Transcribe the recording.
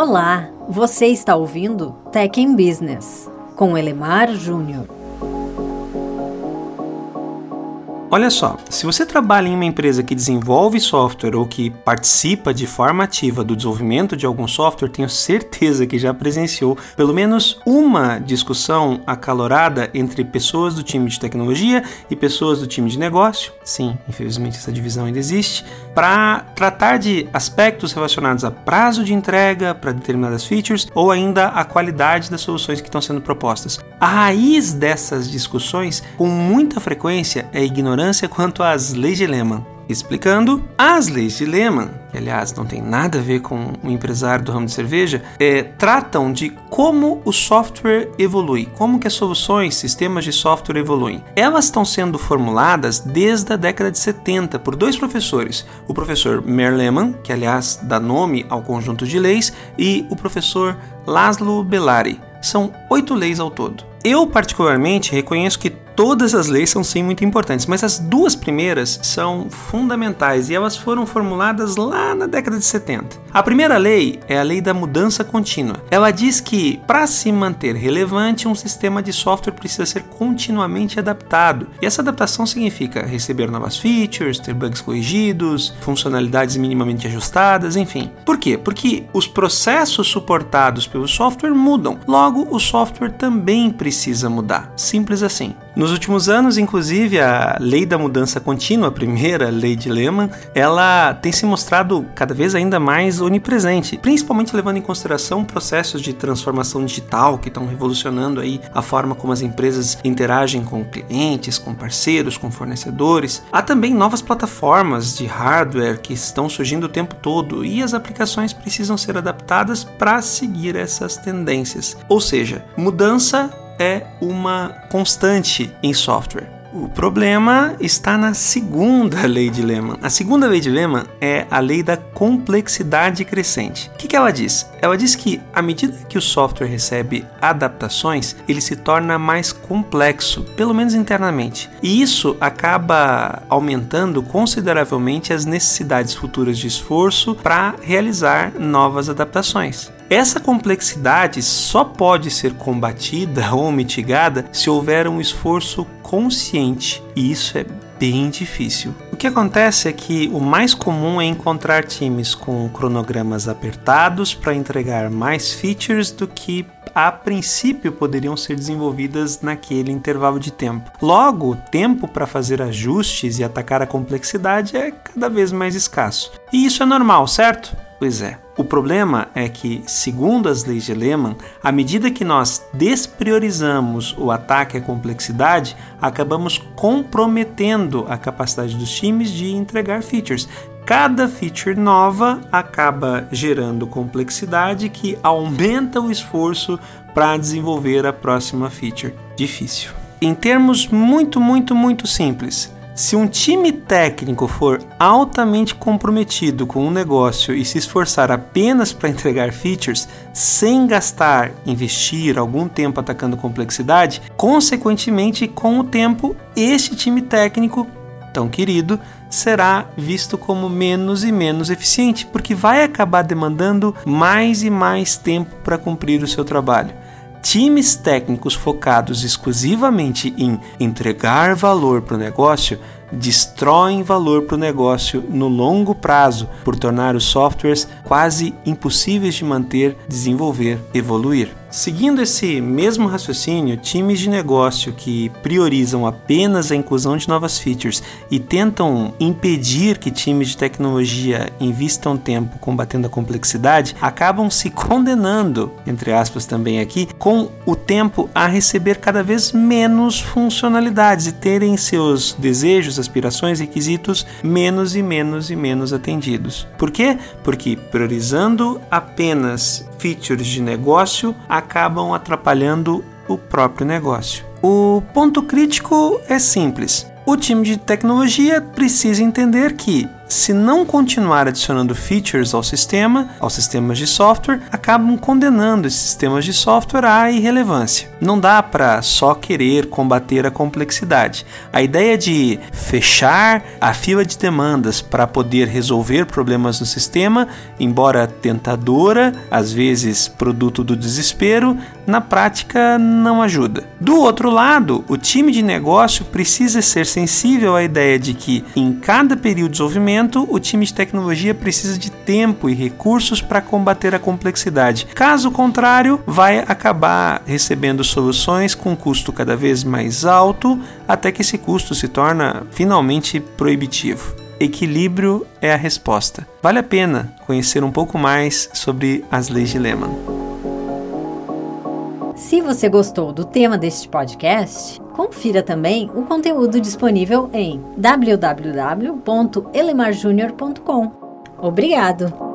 Olá, você está ouvindo Tech in Business com Elemar Júnior. Olha só, se você trabalha em uma empresa que desenvolve software ou que participa de forma ativa do desenvolvimento de algum software, tenho certeza que já presenciou pelo menos uma discussão acalorada entre pessoas do time de tecnologia e pessoas do time de negócio. Sim, infelizmente essa divisão ainda existe, para tratar de aspectos relacionados a prazo de entrega para determinadas features ou ainda a qualidade das soluções que estão sendo propostas. A raiz dessas discussões, com muita frequência, é ignorância ignorância quanto às leis de Lehman. Explicando, as leis de Lehman, que aliás não tem nada a ver com o empresário do ramo de cerveja, é, tratam de como o software evolui, como que as soluções, sistemas de software evoluem. Elas estão sendo formuladas desde a década de 70 por dois professores, o professor Mer Lehman, que aliás dá nome ao conjunto de leis, e o professor Laszlo Bellari. São oito leis ao todo. Eu, particularmente, reconheço que todas as leis são sim muito importantes, mas as duas primeiras são fundamentais e elas foram formuladas lá na década de 70. A primeira lei é a lei da mudança contínua. Ela diz que para se manter relevante, um sistema de software precisa ser continuamente adaptado. E essa adaptação significa receber novas features, ter bugs corrigidos, funcionalidades minimamente ajustadas, enfim. Por quê? Porque os processos suportados pelo software mudam. Logo, o software também precisa mudar. Simples assim. Nos últimos anos, inclusive, a lei da mudança contínua, a primeira lei de Lehman, ela tem se mostrado cada vez ainda mais onipresente, principalmente levando em consideração processos de transformação digital que estão revolucionando aí a forma como as empresas interagem com clientes, com parceiros, com fornecedores. Há também novas plataformas de hardware que estão surgindo o tempo todo e as aplicações precisam ser adaptadas para seguir essas tendências. Ou seja, mudança é uma constante em software. O problema está na segunda lei de Lehman. A segunda lei de Lehman é a lei da complexidade crescente. O que, que ela diz? Ela diz que à medida que o software recebe adaptações, ele se torna mais complexo, pelo menos internamente. E isso acaba aumentando consideravelmente as necessidades futuras de esforço para realizar novas adaptações. Essa complexidade só pode ser combatida ou mitigada se houver um esforço consciente, e isso é bem difícil. O que acontece é que o mais comum é encontrar times com cronogramas apertados para entregar mais features do que a princípio poderiam ser desenvolvidas naquele intervalo de tempo. Logo, o tempo para fazer ajustes e atacar a complexidade é cada vez mais escasso. E isso é normal, certo? Pois é. O problema é que, segundo as leis de Lehman, à medida que nós despriorizamos o ataque à complexidade, acabamos comprometendo a capacidade dos times de entregar features. Cada feature nova acaba gerando complexidade que aumenta o esforço para desenvolver a próxima feature. Difícil. Em termos muito, muito, muito simples, se um time técnico for altamente comprometido com um negócio e se esforçar apenas para entregar features, sem gastar, investir algum tempo atacando complexidade, consequentemente, com o tempo, este time técnico tão querido será visto como menos e menos eficiente, porque vai acabar demandando mais e mais tempo para cumprir o seu trabalho. Times técnicos focados exclusivamente em entregar valor para o negócio destroem valor para o negócio no longo prazo por tornar os softwares quase impossíveis de manter, desenvolver, evoluir. Seguindo esse mesmo raciocínio, times de negócio que priorizam apenas a inclusão de novas features e tentam impedir que times de tecnologia invistam tempo combatendo a complexidade acabam se condenando, entre aspas também aqui, com o tempo a receber cada vez menos funcionalidades e terem seus desejos, aspirações, requisitos menos e menos e menos atendidos. Por quê? Porque priorizando apenas features de negócio, acabam atrapalhando o próprio negócio. O ponto crítico é simples. O time de tecnologia precisa entender que, se não continuar adicionando features ao sistema, aos sistemas de software, acabam condenando esses sistemas de software à irrelevância. Não dá para só querer combater a complexidade. A ideia de fechar a fila de demandas para poder resolver problemas no sistema, embora tentadora, às vezes produto do desespero, na prática não ajuda. Do outro lado, o time de negócio precisa ser sensível à ideia de que em cada período de desenvolvimento, o time de tecnologia precisa de tempo e recursos para combater a complexidade. Caso contrário, vai acabar recebendo soluções com custo cada vez mais alto, até que esse custo se torna finalmente proibitivo. Equilíbrio é a resposta. Vale a pena conhecer um pouco mais sobre as leis de Lehman. Se você gostou do tema deste podcast, confira também o conteúdo disponível em www.elemarjunior.com. Obrigado!